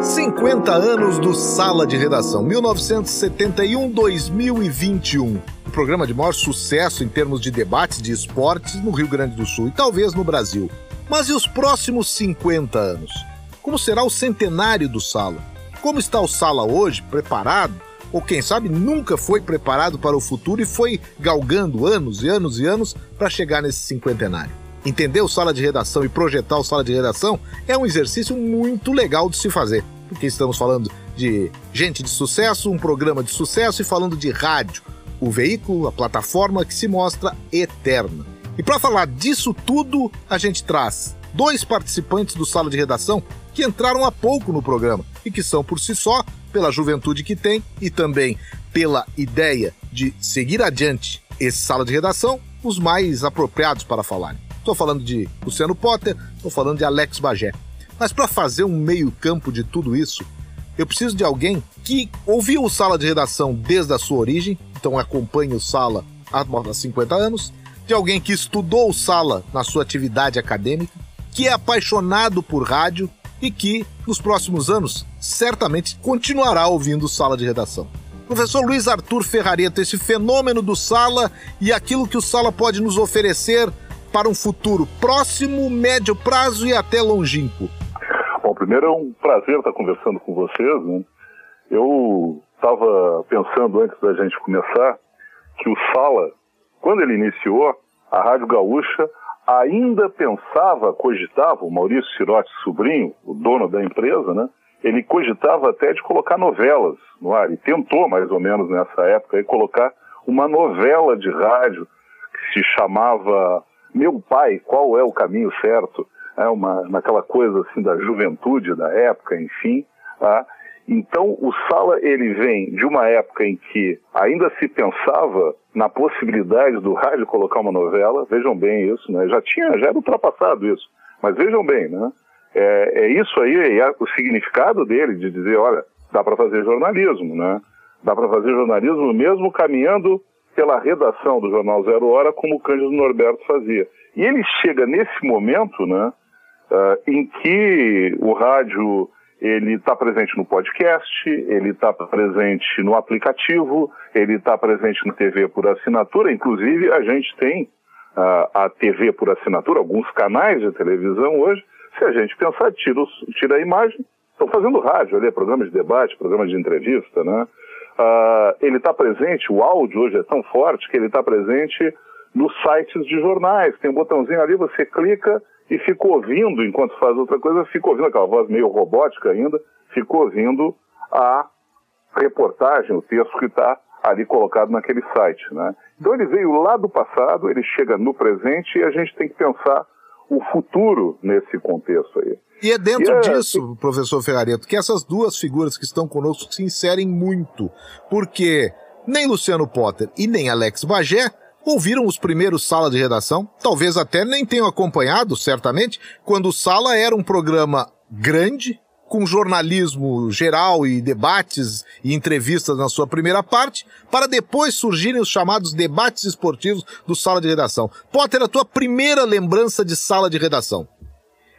50 anos do Sala de Redação, 1971-2021. Um programa de maior sucesso em termos de debates de esportes no Rio Grande do Sul e talvez no Brasil. Mas e os próximos 50 anos? Como será o centenário do Sala? Como está o Sala hoje? Preparado? Ou quem sabe nunca foi preparado para o futuro e foi galgando anos e anos e anos para chegar nesse cinquentenário? Entender o sala de redação e projetar o sala de redação é um exercício muito legal de se fazer, porque estamos falando de gente de sucesso, um programa de sucesso e falando de rádio, o veículo, a plataforma que se mostra eterna. E para falar disso tudo, a gente traz dois participantes do sala de redação que entraram há pouco no programa e que são por si só, pela juventude que tem e também pela ideia de seguir adiante esse sala de redação, os mais apropriados para falarem. Estou falando de Luciano Potter, estou falando de Alex Bagé. Mas para fazer um meio-campo de tudo isso, eu preciso de alguém que ouviu o Sala de Redação desde a sua origem, então acompanha o Sala há 50 anos, de alguém que estudou o Sala na sua atividade acadêmica, que é apaixonado por rádio e que, nos próximos anos, certamente continuará ouvindo o Sala de Redação. Professor Luiz Arthur Ferrareto, esse fenômeno do Sala e aquilo que o Sala pode nos oferecer para um futuro próximo, médio prazo e até longínquo? Bom, primeiro é um prazer estar conversando com vocês. Né? Eu estava pensando antes da gente começar que o Sala, quando ele iniciou, a Rádio Gaúcha ainda pensava, cogitava, o Maurício Sirotti Sobrinho, o dono da empresa, né? Ele cogitava até de colocar novelas no ar, e tentou mais ou menos nessa época colocar uma novela de rádio que se chamava meu pai, qual é o caminho certo? É uma, naquela coisa assim da juventude da época, enfim. Tá? Então, o Sala ele vem de uma época em que ainda se pensava na possibilidade do rádio colocar uma novela. Vejam bem isso, né? Já tinha, já era ultrapassado isso. Mas vejam bem, né? É, é isso aí, é o significado dele de dizer, olha, dá para fazer jornalismo, né? Dá para fazer jornalismo mesmo caminhando pela redação do jornal Zero Hora, como o Cândido Norberto fazia. E ele chega nesse momento, né, uh, em que o rádio ele está presente no podcast, ele está presente no aplicativo, ele está presente na TV por assinatura. Inclusive, a gente tem uh, a TV por assinatura, alguns canais de televisão hoje. Se a gente pensar, tira, tira a imagem, estão fazendo rádio ali, programas de debate, programas de entrevista, né? Uh, ele está presente, o áudio hoje é tão forte que ele está presente nos sites de jornais. Tem um botãozinho ali, você clica e fica ouvindo, enquanto faz outra coisa, fica ouvindo aquela voz meio robótica ainda, fica ouvindo a reportagem, o texto que está ali colocado naquele site. Né? Então ele veio lá do passado, ele chega no presente e a gente tem que pensar o futuro nesse contexto aí. E é dentro e é, disso, professor Ferrareto, que essas duas figuras que estão conosco se inserem muito, porque nem Luciano Potter e nem Alex Bagé ouviram os primeiros Sala de Redação, talvez até nem tenham acompanhado, certamente, quando o Sala era um programa grande, com jornalismo geral e debates e entrevistas na sua primeira parte, para depois surgirem os chamados debates esportivos do Sala de Redação. Potter, a tua primeira lembrança de Sala de Redação?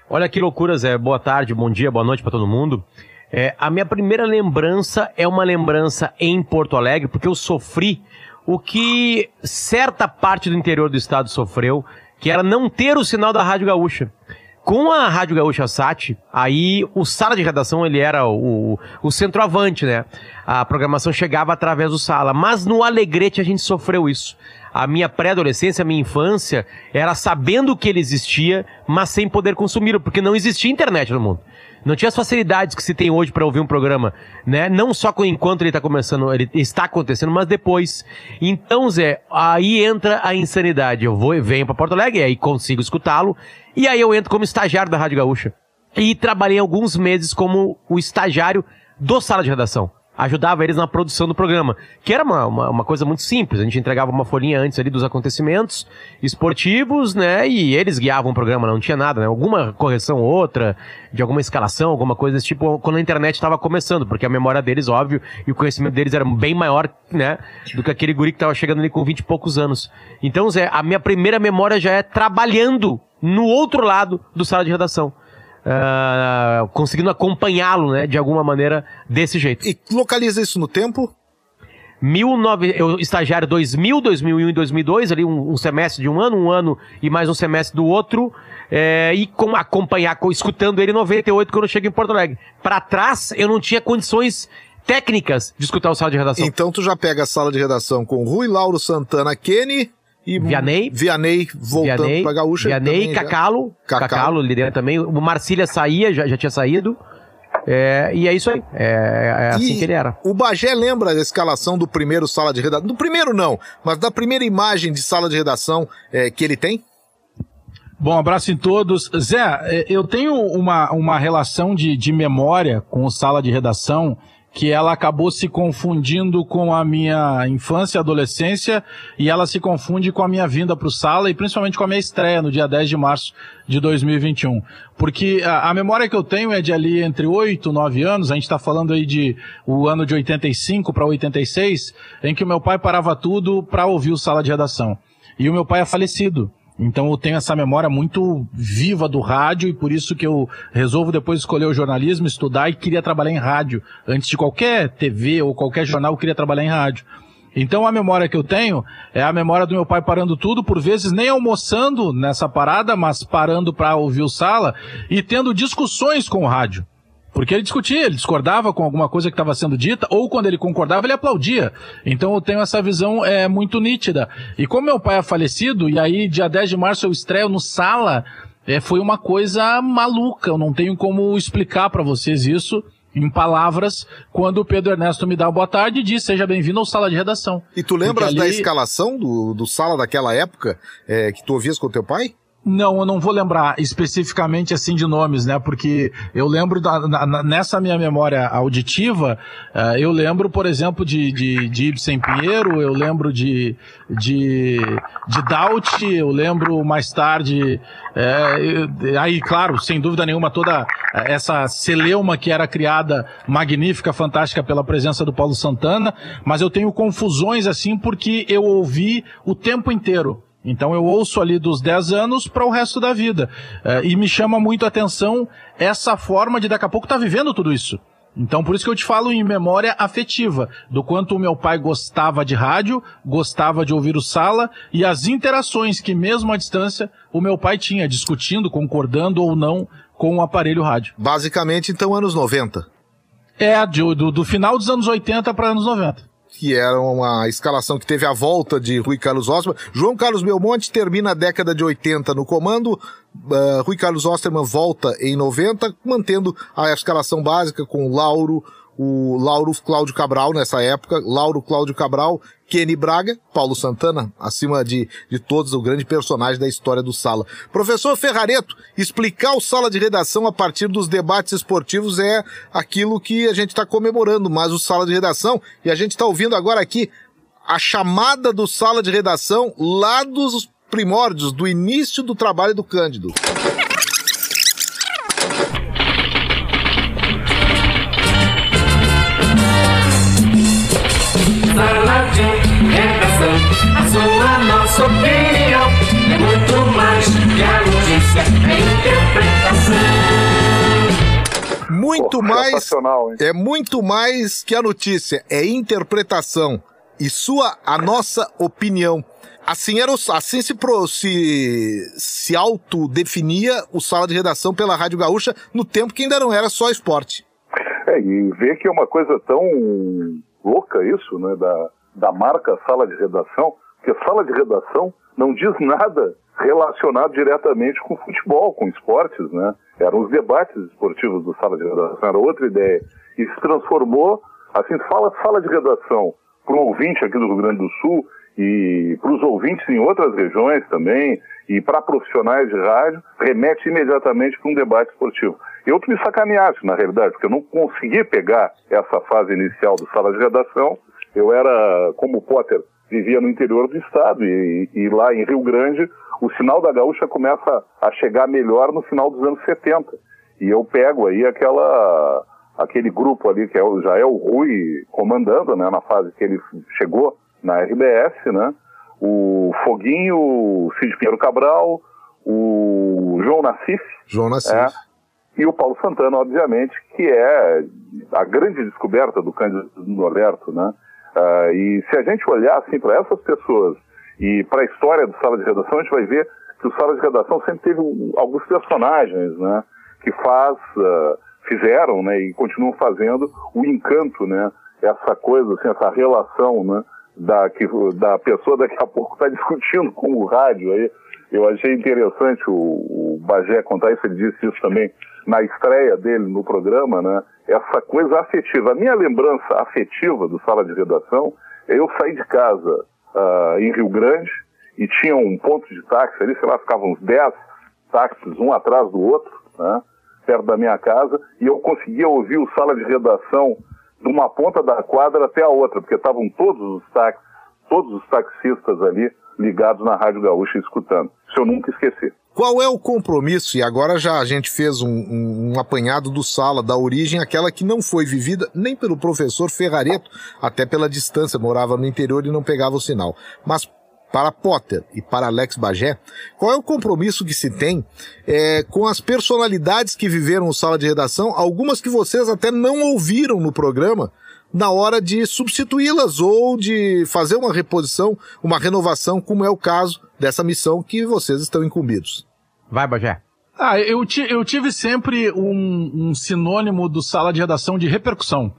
Olha que loucura, Zé. Boa tarde, bom dia, boa noite para todo mundo. É, a minha primeira lembrança é uma lembrança em Porto Alegre, porque eu sofri o que certa parte do interior do estado sofreu, que era não ter o sinal da Rádio Gaúcha. Com a Rádio Gaúcha Sat, aí o sala de redação ele era o, o centroavante, né? A programação chegava através do sala. Mas no Alegrete a gente sofreu isso a minha pré-adolescência, a minha infância, era sabendo que ele existia, mas sem poder consumi-lo, porque não existia internet no mundo. Não tinha as facilidades que se tem hoje para ouvir um programa, né? Não só enquanto ele está começando, ele está acontecendo, mas depois. Então, Zé, aí entra a insanidade. Eu vou, venho para Porto Alegre, aí consigo escutá-lo, e aí eu entro como estagiário da Rádio Gaúcha. E trabalhei alguns meses como o estagiário do sala de redação ajudava eles na produção do programa, que era uma, uma, uma, coisa muito simples. A gente entregava uma folhinha antes ali dos acontecimentos esportivos, né? E eles guiavam o programa, não tinha nada, né? Alguma correção ou outra, de alguma escalação, alguma coisa desse tipo, quando a internet estava começando, porque a memória deles, óbvio, e o conhecimento deles era bem maior, né? Do que aquele guri que estava chegando ali com 20 e poucos anos. Então, Zé, a minha primeira memória já é trabalhando no outro lado do sala de redação uh, conseguindo acompanhá-lo, né, de alguma maneira, desse jeito. E localiza isso no tempo? 19, eu estagiário 2000, 2001 e 2002, ali um, um, semestre de um ano, um ano e mais um semestre do outro, é, e com, acompanhar, com, escutando ele em 98 quando eu cheguei em Porto Alegre. Para trás, eu não tinha condições técnicas de escutar o sala de redação. Então tu já pega a sala de redação com Rui Lauro Santana Kenny e Vianney, Vianney voltando Vianney, pra Gaúcha. Vianney, Cacalo, já... Cacalo, liderando também. O Marcília saía, já, já tinha saído. É, e é isso aí. É, é assim que ele era. O Bagé lembra da escalação do primeiro sala de redação? Do primeiro não, mas da primeira imagem de sala de redação é, que ele tem? Bom, abraço em todos. Zé, é, eu tenho uma, uma relação de, de memória com o sala de redação que ela acabou se confundindo com a minha infância e adolescência e ela se confunde com a minha vinda para o sala e principalmente com a minha estreia no dia 10 de março de 2021. Porque a, a memória que eu tenho é de ali entre 8 e 9 anos, a gente está falando aí de o ano de 85 para 86, em que o meu pai parava tudo para ouvir o sala de redação. E o meu pai é falecido. Então eu tenho essa memória muito viva do rádio e por isso que eu resolvo depois escolher o jornalismo, estudar e queria trabalhar em rádio. Antes de qualquer TV ou qualquer jornal, eu queria trabalhar em rádio. Então a memória que eu tenho é a memória do meu pai parando tudo, por vezes nem almoçando nessa parada, mas parando para ouvir o sala e tendo discussões com o rádio. Porque ele discutia, ele discordava com alguma coisa que estava sendo dita, ou quando ele concordava, ele aplaudia. Então eu tenho essa visão é, muito nítida. E como meu pai é falecido, e aí dia 10 de março eu estreio no Sala, é, foi uma coisa maluca. Eu não tenho como explicar para vocês isso em palavras, quando o Pedro Ernesto me dá boa tarde e diz, seja bem-vindo ao Sala de Redação. E tu lembras ali... da escalação do, do Sala daquela época, é, que tu ouvias com o teu pai? Não, eu não vou lembrar especificamente assim de nomes, né? Porque eu lembro da, na, nessa minha memória auditiva, uh, eu lembro, por exemplo, de, de, de Ibsen Pinheiro, eu lembro de, de, de Daut, eu lembro mais tarde, é, aí, claro, sem dúvida nenhuma, toda essa celeuma que era criada, magnífica, fantástica pela presença do Paulo Santana, mas eu tenho confusões assim porque eu ouvi o tempo inteiro. Então eu ouço ali dos 10 anos para o resto da vida. É, e me chama muito a atenção essa forma de daqui a pouco estar tá vivendo tudo isso. Então, por isso que eu te falo em memória afetiva, do quanto o meu pai gostava de rádio, gostava de ouvir o sala e as interações que, mesmo à distância, o meu pai tinha, discutindo, concordando ou não com o aparelho rádio. Basicamente, então, anos 90. É, do, do final dos anos 80 para anos 90 que era uma escalação que teve a volta de Rui Carlos Osterman. João Carlos Belmonte termina a década de 80 no comando. Uh, Rui Carlos Osterman volta em 90, mantendo a escalação básica com Lauro, o Lauro Cláudio Cabral nessa época, Lauro Cláudio Cabral, Kenny Braga, Paulo Santana, acima de, de todos, o grande personagem da história do Sala. Professor Ferrareto, explicar o Sala de Redação a partir dos debates esportivos é aquilo que a gente está comemorando, mas o Sala de Redação, e a gente está ouvindo agora aqui a chamada do Sala de Redação lá dos primórdios, do início do trabalho do Cândido. Interpretação. Muito mais é muito mais que a notícia, é interpretação e sua a nossa opinião. Assim era o, assim se pro, se se autodefinia o sala de redação pela Rádio Gaúcha no tempo que ainda não era só esporte. É, e ver que é uma coisa tão louca isso, né, da, da marca sala de redação, porque sala de redação não diz nada relacionado diretamente com futebol, com esportes, né? Eram os debates esportivos do sala de redação, era outra ideia. E se transformou, assim, fala sala de redação para um ouvinte aqui do Rio Grande do Sul e para os ouvintes em outras regiões também e para profissionais de rádio, remete imediatamente para um debate esportivo. Eu me sacaneasse, na realidade, porque eu não consegui pegar essa fase inicial do sala de redação. Eu era, como Potter vivia no interior do estado e, e, lá em Rio Grande o sinal da gaúcha começa a chegar melhor no final dos anos 70. E eu pego aí aquela aquele grupo ali que é, já é o Rui comandando, né, na fase que ele chegou na RBS, né? O Foguinho, o Cid Pinheiro Cabral, o João Nassif. João Nassif. É, e o Paulo Santana, obviamente, que é a grande descoberta do Cândido Norberto, né? Uh, e se a gente olhar assim para essas pessoas e para a história do Sala de Redação, a gente vai ver que o Sala de Redação sempre teve alguns personagens, né? Que faz, uh, fizeram, né? E continuam fazendo o encanto, né? Essa coisa, assim, essa relação, né? Da, que, da pessoa daqui a pouco está discutindo com o rádio aí. Eu achei interessante o, o Bagé contar isso, ele disse isso também na estreia dele no programa, né? Essa coisa afetiva. A minha lembrança afetiva do sala de redação é eu sair de casa uh, em Rio Grande e tinha um ponto de táxi ali, sei lá, ficavam uns 10 táxis um atrás do outro, né? Perto da minha casa, e eu conseguia ouvir o sala de redação de uma ponta da quadra até a outra, porque estavam todos os táxis, todos os taxistas ali ligados na Rádio Gaúcha escutando. Isso eu nunca esqueci. Qual é o compromisso? E agora já a gente fez um, um, um, apanhado do Sala, da origem, aquela que não foi vivida nem pelo professor Ferrareto, até pela distância, morava no interior e não pegava o sinal. Mas para Potter e para Alex Bagé, qual é o compromisso que se tem é, com as personalidades que viveram o Sala de Redação, algumas que vocês até não ouviram no programa, na hora de substituí-las ou de fazer uma reposição, uma renovação, como é o caso dessa missão que vocês estão incumbidos. Vai, Bagé. Ah, eu, eu tive sempre um, um sinônimo do sala de redação de repercussão.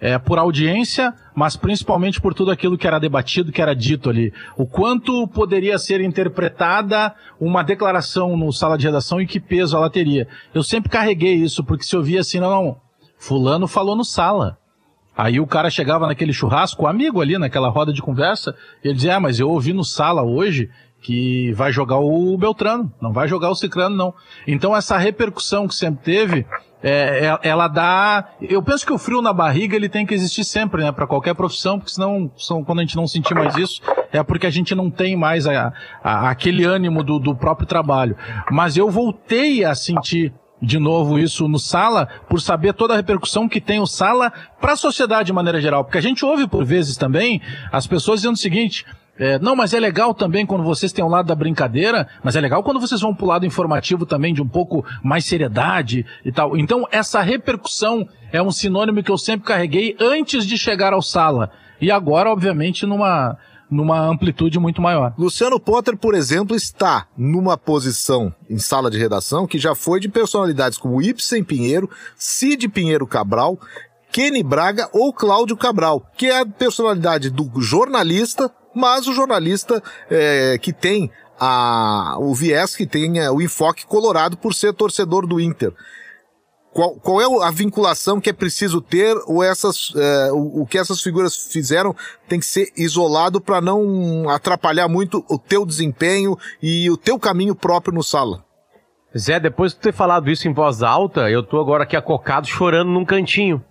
É, por audiência, mas principalmente por tudo aquilo que era debatido, que era dito ali. O quanto poderia ser interpretada uma declaração no sala de redação e que peso ela teria. Eu sempre carreguei isso, porque se eu via assim, não, não, fulano falou no sala. Aí o cara chegava naquele churrasco, amigo ali, naquela roda de conversa, e ele dizia, ah, mas eu ouvi no sala hoje que vai jogar o Beltrano, não vai jogar o Cicrano, não. Então essa repercussão que sempre teve, é, é, ela dá. Eu penso que o frio na barriga ele tem que existir sempre, né, para qualquer profissão, porque senão, quando a gente não sentir mais isso, é porque a gente não tem mais a, a, aquele ânimo do, do próprio trabalho. Mas eu voltei a sentir de novo isso no Sala, por saber toda a repercussão que tem o Sala para a sociedade de maneira geral. Porque a gente ouve por vezes também as pessoas dizendo o seguinte. É, não, mas é legal também quando vocês têm o lado da brincadeira, mas é legal quando vocês vão pro lado informativo também de um pouco mais seriedade e tal. Então, essa repercussão é um sinônimo que eu sempre carreguei antes de chegar ao sala. E agora, obviamente, numa, numa amplitude muito maior. Luciano Potter, por exemplo, está numa posição em sala de redação que já foi de personalidades como Ibsen Pinheiro, Cid Pinheiro Cabral, Kenny Braga ou Cláudio Cabral, que é a personalidade do jornalista, mas o jornalista é, que tem a, o viés, que tem é, o enfoque colorado por ser torcedor do Inter. Qual, qual é a vinculação que é preciso ter ou essas, é, o, o, que essas figuras fizeram tem que ser isolado para não atrapalhar muito o teu desempenho e o teu caminho próprio no sala? Zé, depois de ter falado isso em voz alta, eu tô agora aqui acocado chorando num cantinho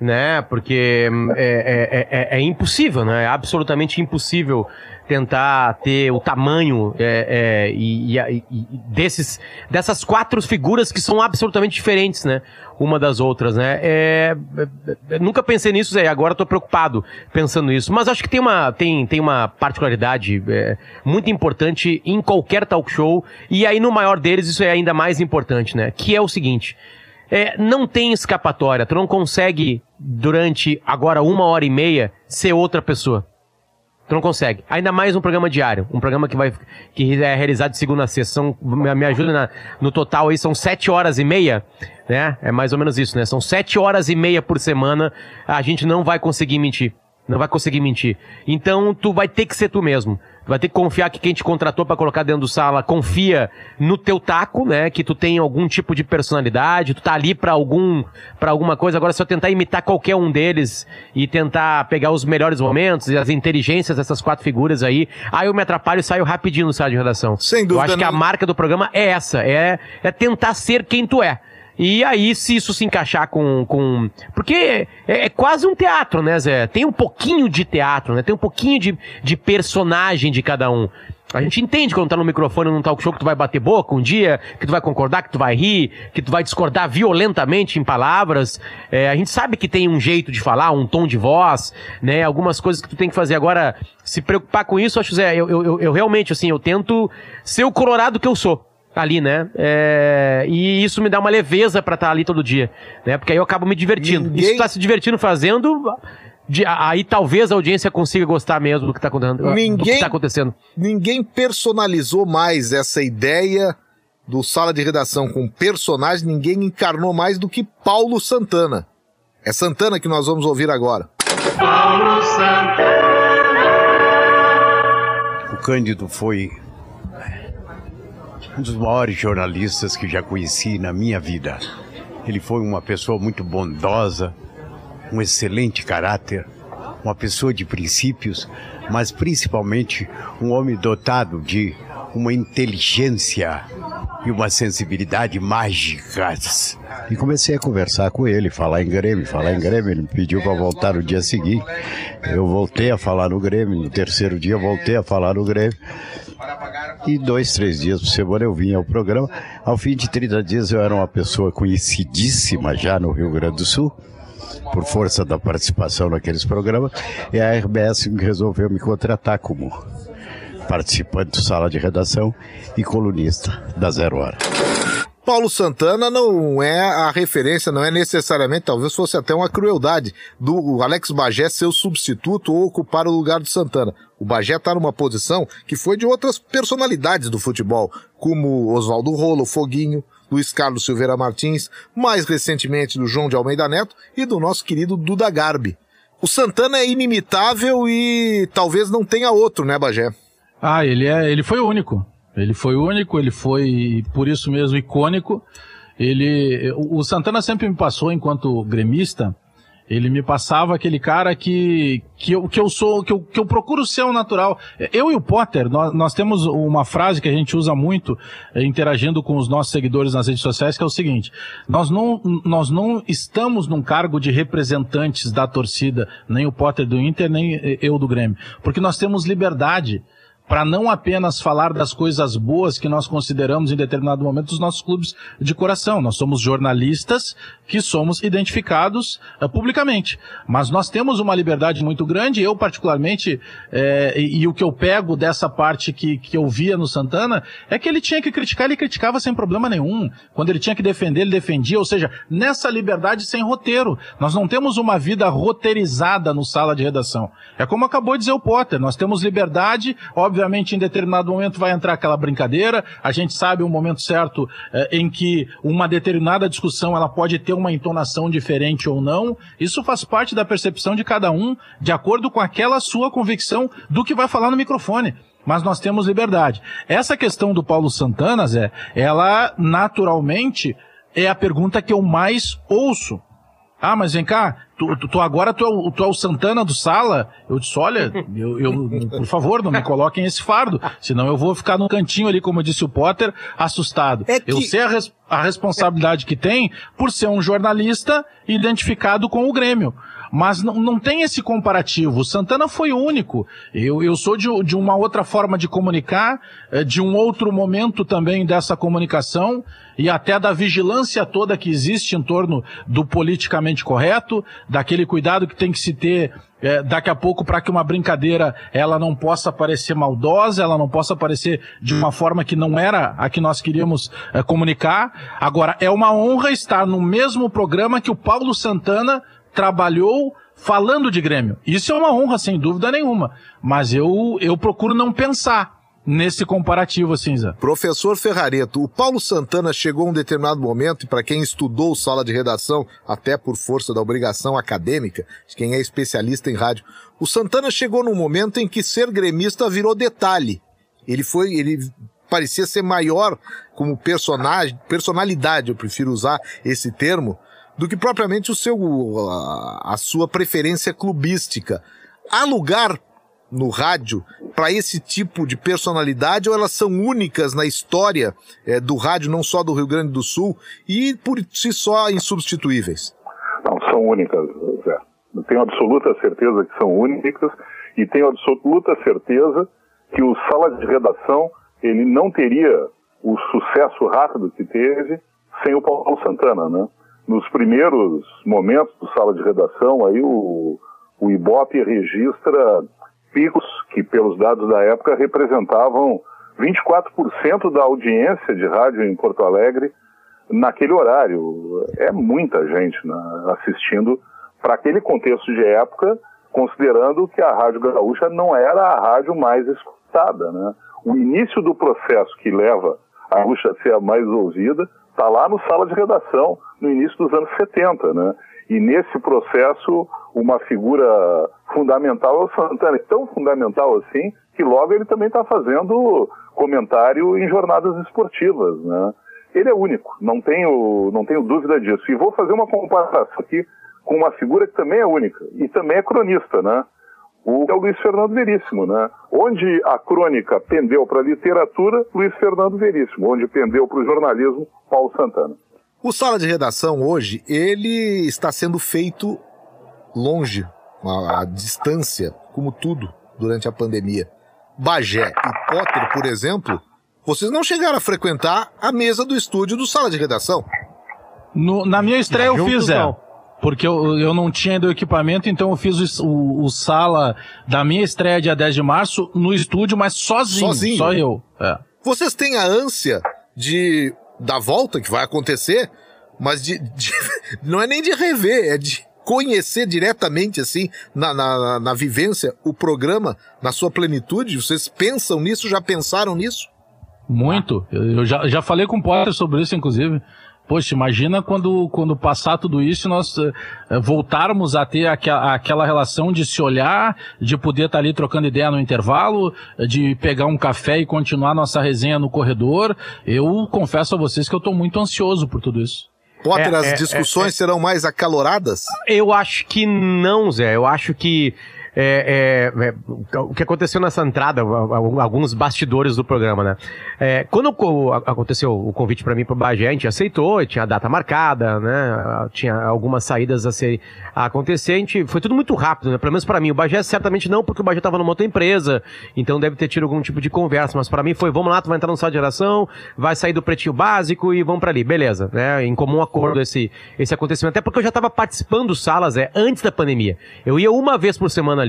né? Porque é, é, é, é, impossível, né? É absolutamente impossível tentar ter o tamanho é, é, e, e, e, desses, dessas quatro figuras que são absolutamente diferentes, né? Uma das outras, né? É, é nunca pensei nisso, Zé, agora estou preocupado pensando nisso. Mas acho que tem uma, tem, tem uma particularidade é, muito importante em qualquer talk show, e aí no maior deles isso é ainda mais importante, né? Que é o seguinte. É, não tem escapatória. Tu não consegue, durante agora uma hora e meia, ser outra pessoa. Tu não consegue. Ainda mais um programa diário. Um programa que vai que é realizado de segunda a sexta. São, me ajuda na, no total aí, são sete horas e meia, né? É mais ou menos isso, né? São sete horas e meia por semana. A gente não vai conseguir mentir. Não vai conseguir mentir. Então, tu vai ter que ser tu mesmo. Vai ter que confiar que quem te contratou para colocar dentro do sala confia no teu taco, né? Que tu tem algum tipo de personalidade, tu tá ali para algum para alguma coisa. Agora se eu tentar imitar qualquer um deles e tentar pegar os melhores momentos e as inteligências dessas quatro figuras aí, aí eu me atrapalho e saio rapidinho no sala de redação. Sem dúvida. Eu acho não. que a marca do programa é essa, é é tentar ser quem tu é. E aí, se isso se encaixar com. com... Porque é, é, quase um teatro, né, Zé? Tem um pouquinho de teatro, né? Tem um pouquinho de, de personagem de cada um. A gente entende quando tá no microfone num talk show que tu vai bater boca um dia, que tu vai concordar, que tu vai rir, que tu vai discordar violentamente em palavras. É, a gente sabe que tem um jeito de falar, um tom de voz, né? Algumas coisas que tu tem que fazer. Agora, se preocupar com isso, acho, Zé, eu, eu, eu realmente, assim, eu tento ser o colorado que eu sou ali, né? É, e isso me dá uma leveza pra estar ali todo dia, né? Porque aí eu acabo me divertindo. Ninguém- E se tá se divertindo fazendo, de- aí talvez a audiência consiga gostar mesmo do que tá que Ninguém- tá acontecendo. Ninguém personalizou mais essa ideia do sala de redação com personagem, ninguém encarnou mais do que Paulo Santana. É Santana que nós vamos ouvir agora. O Cândido foi um dos maiores jornalistas que já conheci na minha vida. Ele foi uma pessoa muito bondosa, um excelente caráter, uma pessoa de princípios, mas principalmente um homem dotado de uma inteligência e uma sensibilidade mágicas. E comecei a conversar com ele, falar em Grêmio, falar em Grêmio. Ele me pediu para voltar no dia seguinte. Eu voltei a falar no Grêmio. No terceiro dia, voltei a falar no Grêmio. E dois, três dias por semana eu vinha ao programa. Ao fim de 30 dias, eu era uma pessoa conhecidíssima já no Rio Grande do Sul. Por força da participação naqueles programas, e a RBS resolveu me contratar como participante do sala de redação e colunista da Zero Hora. Paulo Santana não é a referência, não é necessariamente, talvez fosse até uma crueldade, do Alex Bagé ser o substituto ou ocupar o lugar do Santana. O Bagé está numa posição que foi de outras personalidades do futebol, como Oswaldo Rolo, Foguinho, Luiz Carlos Silveira Martins, mais recentemente do João de Almeida Neto e do nosso querido Duda Garbi. O Santana é inimitável e talvez não tenha outro, né, Bagé? Ah, ele é, ele foi único. Ele foi único, ele foi por isso mesmo icônico. Ele, o o Santana sempre me passou enquanto gremista. Ele me passava aquele cara que, que, eu, que eu sou, que eu, que eu procuro ser um natural. Eu e o Potter, nós, nós temos uma frase que a gente usa muito eh, interagindo com os nossos seguidores nas redes sociais, que é o seguinte: nós não, nós não estamos num cargo de representantes da torcida, nem o Potter do Inter, nem eh, eu do Grêmio, porque nós temos liberdade para não apenas falar das coisas boas que nós consideramos em determinado momento dos nossos clubes de coração. Nós somos jornalistas que somos identificados eh, publicamente. Mas nós temos uma liberdade muito grande, eu particularmente, eh, e, e o que eu pego dessa parte que, que eu via no Santana, é que ele tinha que criticar, ele criticava sem problema nenhum. Quando ele tinha que defender, ele defendia, ou seja, nessa liberdade sem roteiro. Nós não temos uma vida roteirizada no sala de redação. É como acabou de dizer o Potter, nós temos liberdade, obviamente em determinado momento vai entrar aquela brincadeira, a gente sabe o momento certo eh, em que uma determinada discussão ela pode ter uma entonação diferente ou não, isso faz parte da percepção de cada um, de acordo com aquela sua convicção do que vai falar no microfone. Mas nós temos liberdade. Essa questão do Paulo Santana, Zé, ela naturalmente é a pergunta que eu mais ouço. Ah, mas vem cá, tu, tu- tu agora tu é, o, tu é o Santana do Sala? Eu disse, olha, eu, eu- por favor, não me coloquem esse fardo, senão eu vou ficar no cantinho ali, como disse o Potter, assustado. É que- Eu sei a, res- a responsabilidade que tem por ser um jornalista identificado com o Grêmio. Mas não, não tem esse comparativo. O Santana foi único. Eu, eu sou de, de uma outra forma de comunicar, eh, de um outro momento também dessa comunicação e até da vigilância toda que existe em torno do politicamente correto, daquele cuidado que tem que se ter eh, daqui a pouco para que uma brincadeira ela não possa parecer maldosa, ela não possa parecer de uma forma que não era a que nós queríamos eh, comunicar. Agora, é uma honra estar no mesmo programa que o Paulo Santana trabalhou falando de Grêmio. Isso é uma honra, sem dúvida nenhuma. Mas eu, eu procuro não pensar nesse comparativo, assim, Zé. Professor Ferrareto, o Paulo Santana chegou a um determinado momento, e para quem estudou sala de redação, até por força da obrigação acadêmica, de quem é especialista em rádio, o Santana chegou num momento em que ser gremista virou detalhe. Ele foi, ele parecia ser maior como personagem, personalidade, eu prefiro usar esse termo, do que propriamente o seu, a, sua preferência clubística. Há lugar no rádio para esse tipo de personalidade ou elas são únicas na história eh, do rádio, não só do Rio Grande do Sul, e por si só insubstituíveis? Não, são únicas, Zé. Tenho absoluta certeza que são únicas e tenho absoluta certeza que o sala de redação ele não teria o sucesso rápido que teve sem o Paulo Santana, né? Nos primeiros momentos do sala de redação, aí o, o Ibope registra picos que, pelos dados da época, representavam 24% da audiência de rádio em Porto Alegre naquele horário. É muita gente né, assistindo para aquele contexto de época, considerando que a Rádio Gaúcha não era a rádio mais escutada. Né? O início do processo que leva a Gaúcha a ser a mais ouvida está lá no sala de redação, no início dos anos 70. Né? E nesse processo, uma figura fundamental é o Santana, tão fundamental assim, que logo ele também está fazendo comentário em jornadas esportivas. Né? Ele é único, não tenho, não tenho dúvida disso. E vou fazer uma comparação aqui com uma figura que também é única e também é cronista, né? O é o Luiz Fernando Veríssimo, né? Onde a crônica pendeu para a literatura, Luiz Fernando Veríssimo. Onde pendeu para o jornalismo, Paulo Santana. O Sala de Redação hoje, ele está sendo feito longe, a, a distância, como tudo, durante a pandemia. Bagé e Potter, por exemplo, vocês não chegaram a frequentar a mesa do estúdio do Sala de Redação. No, na minha estreia eu fiz, é. Porque eu, eu não tinha ainda o equipamento, então eu fiz o, o, o, sala da minha estreia dia 10 de março no estúdio, mas sozinho. Sozinho. Só eu. É. Vocês têm a ânsia de da volta que vai acontecer, mas de, de, não é nem de rever, é de conhecer diretamente, assim, na, na, na vivência, o programa na sua plenitude? Vocês pensam nisso? Já pensaram nisso? Muito. Eu já, já falei com o Potter sobre isso, inclusive. Poxa, imagina quando, quando passar tudo isso nós uh, voltarmos a ter aqua, aquela relação de se olhar, de poder estar tá ali trocando ideia no intervalo, de pegar um café e continuar nossa resenha no corredor. Eu confesso a vocês que eu estou muito ansioso por tudo isso. Potter, é, as é, discussões é, é, serão mais acaloradas? Eu acho que não, Zé. Eu acho que é, é, é, o que aconteceu nessa entrada, alguns bastidores do programa, né? É, quando aconteceu o convite para mim para o Bagé, a gente aceitou, tinha a data marcada, né? Tinha algumas saídas a, ser, a acontecer, a gente, foi tudo muito rápido, né? Pelo menos para mim. O Bagé certamente não, porque o Bagé estava numa outra empresa, então deve ter tido algum tipo de conversa, mas para mim foi, vamos lá, tu vai entrar no sala de geração, vai sair do pretinho básico e vamos para ali, beleza, né? Em comum acordo esse, esse acontecimento, até porque eu já estava participando dos salas, é, antes da pandemia. Eu ia uma vez por semana.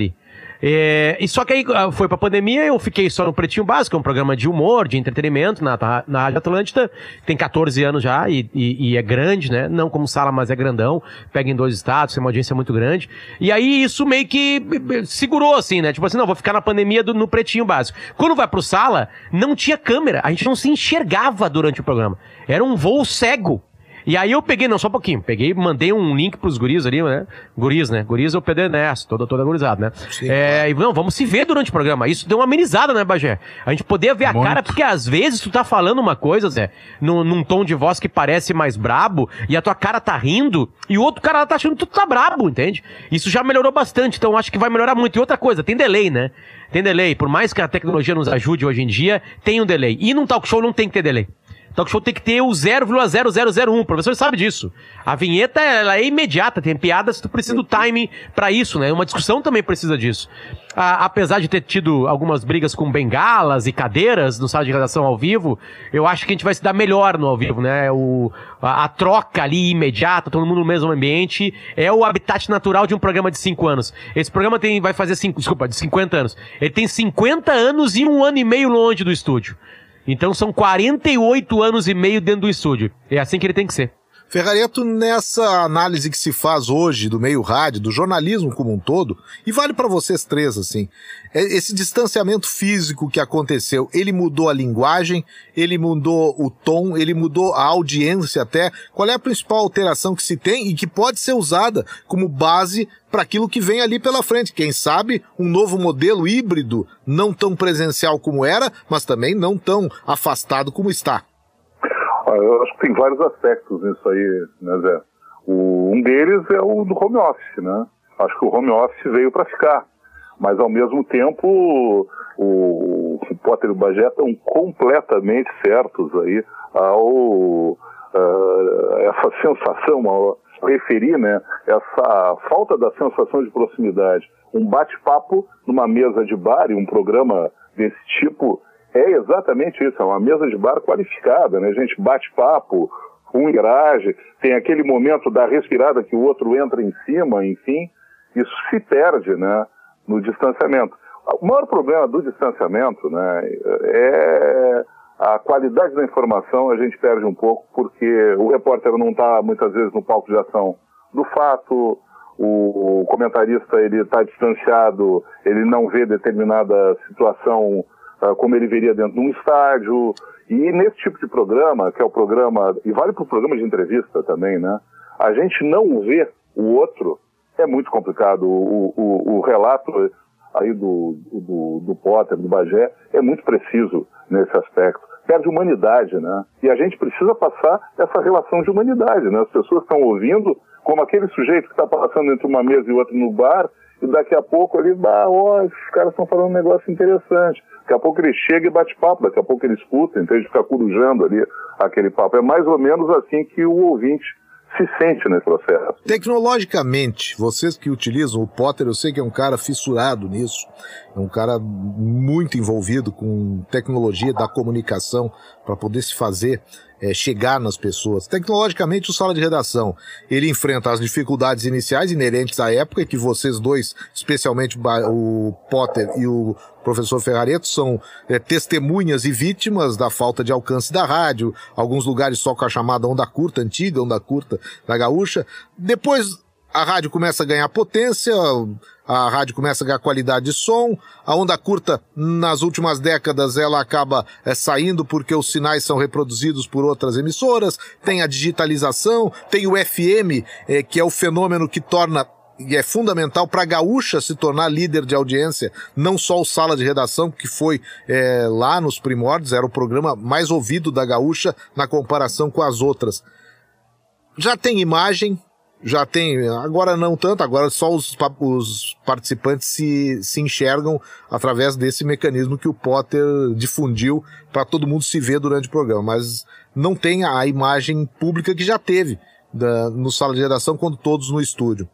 É, e só que aí ah, foi pra pandemia, eu fiquei só no Pretinho Básico, é um programa de humor, de entretenimento na, na Rádio Atlântida. Tem 14 anos já e, e, e, é grande, né? Não como sala, mas é grandão. Pega em dois estados, tem uma audiência muito grande. E aí isso meio que segurou, assim, né? Tipo assim, não, vou ficar na pandemia do, no Pretinho Básico. Quando vai pro sala, não tinha câmera. A gente não se enxergava durante o programa. Era um voo cego. E aí eu peguei, não, só um pouquinho, peguei, mandei um link pros guris ali, né? Guris, né? Guris eu peguei nessa, toda, toda gurizada, né? Sim, é, e não, vamos se ver durante o programa. Isso deu uma amenizada, né, Bagé? A gente poder ver a Muito. cara, porque às vezes tu tá falando uma coisa, Zé, num, num, tom de voz que parece mais brabo, e a tua cara tá rindo, e o outro cara tá achando que tu tá brabo, entende? Isso já melhorou bastante, então acho que vai melhorar muito. E outra coisa, tem delay, né? Tem delay. Por mais que a tecnologia nos ajude hoje em dia, tem um delay. E num talk show não tem que ter delay. Talk show tem que ter o 0,0001. O professor sabe disso. A vinheta ela é imediata, tem piadas, tu precisa do timing para isso, né? Uma discussão também precisa disso. Ah, apesar de ter tido algumas brigas com bengalas e cadeiras no sala de redação ao vivo, eu acho que a gente vai se dar melhor no ao vivo, né? O, a, a troca ali imediata, todo mundo no mesmo ambiente, é o habitat natural de um programa de 5 anos. Esse programa tem, vai fazer cinco, desculpa, de 50 anos. Ele tem 50 anos e um ano e meio longe do estúdio. Então são 48 anos e meio dentro do estúdio. É assim que ele tem que ser. Ferrareto, nessa análise que se faz hoje do meio rádio, do jornalismo como um todo, e vale para vocês três, assim, é, esse distanciamento físico que aconteceu, ele mudou a linguagem, ele mudou o tom, ele mudou a audiência até. Qual é a principal alteração que se tem e que pode ser usada como base para aquilo que vem ali pela frente? Quem sabe um novo modelo híbrido, não tão presencial como era, mas também não tão afastado como está. Eu acho que tem vários aspectos nisso aí, né, Zé? O, um deles é o do home office, né? Acho que o home office veio para ficar. Mas, ao mesmo tempo, o, o Potter e o Bagé estão completamente certos aí ao uh, essa sensação, ao referir, né? Essa falta da sensação de proximidade. Um bate-papo numa mesa de bar e um programa desse tipo é exatamente isso, é uma mesa de bar qualificada, né? A gente bate papo, um interage, tem aquele momento da respirada que o outro entra em cima, enfim, isso se perde, né? No distanciamento. O maior problema do distanciamento né, é a qualidade da informação a gente perde um pouco porque o repórter não está muitas vezes no palco de ação do fato, o, comentarista ele está distanciado, ele não vê determinada situação como ele veria dentro de um estádio. E nesse tipo de programa, que é o programa, e vale para o programa de entrevista também, né? A gente não vê o outro, é muito complicado. O, o, o relato aí do, do, do Potter, do Bagé, é muito preciso nesse aspecto. Perde humanidade, né? E a gente precisa passar essa relação de humanidade, né? As pessoas estão ouvindo como aquele sujeito que está passando entre uma mesa e outra no bar, e daqui a pouco ele, ah, ó, esses caras estão falando um negócio interessante. Daqui a pouco ele chega e bate papo, daqui a pouco ele escuta, em vez de ficar corujando ali aquele papo. É mais ou menos assim que o ouvinte se sente nesse processo. Tecnologicamente, vocês que utilizam o Potter, eu sei que é um cara fissurado nisso, é um cara muito envolvido com tecnologia da comunicação para poder se fazer é, chegar nas pessoas. Tecnologicamente, o sala de redação, ele enfrenta as dificuldades iniciais inerentes à época que vocês dois, especialmente o Potter e o professor Ferrareto, são é, testemunhas e vítimas da falta de alcance da rádio, alguns lugares só com a chamada onda curta, antiga onda curta da gaúcha. Depois a rádio começa a ganhar potência, a rádio começa a ganhar qualidade de som, a onda curta, nas últimas décadas, ela acaba é, saindo porque os sinais são reproduzidos por outras emissoras, tem a digitalização, tem o FM, é, que é o fenômeno que torna e é fundamental para a Gaúcha se tornar líder de audiência, não só o Sala de Redação, que foi é, lá nos primórdios, era o programa mais ouvido da Gaúcha na comparação com as outras. Já tem imagem, já tem, agora não tanto, agora só os, os participantes se, se enxergam através desse mecanismo que o Potter difundiu para todo mundo se ver durante o programa, mas não tem a imagem pública que já teve da, no sala de redação quando todos no estúdio.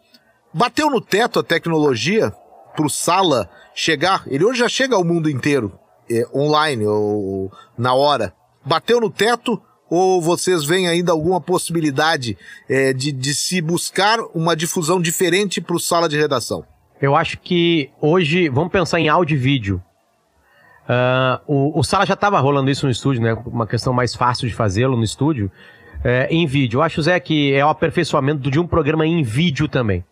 Bateu no teto a tecnologia para o sala chegar, ele hoje já chega ao mundo inteiro, é, online ou na hora. Bateu no teto, ou vocês veem ainda alguma possibilidade é, de, de se buscar uma difusão diferente para o sala de redação? Eu acho que hoje, vamos pensar em áudio e vídeo. Uh, o, o Sala já estava rolando isso no estúdio, né? Uma questão mais fácil de fazê-lo no estúdio. É, em vídeo. Eu acho, Zé, que é o aperfeiçoamento de um programa em vídeo também.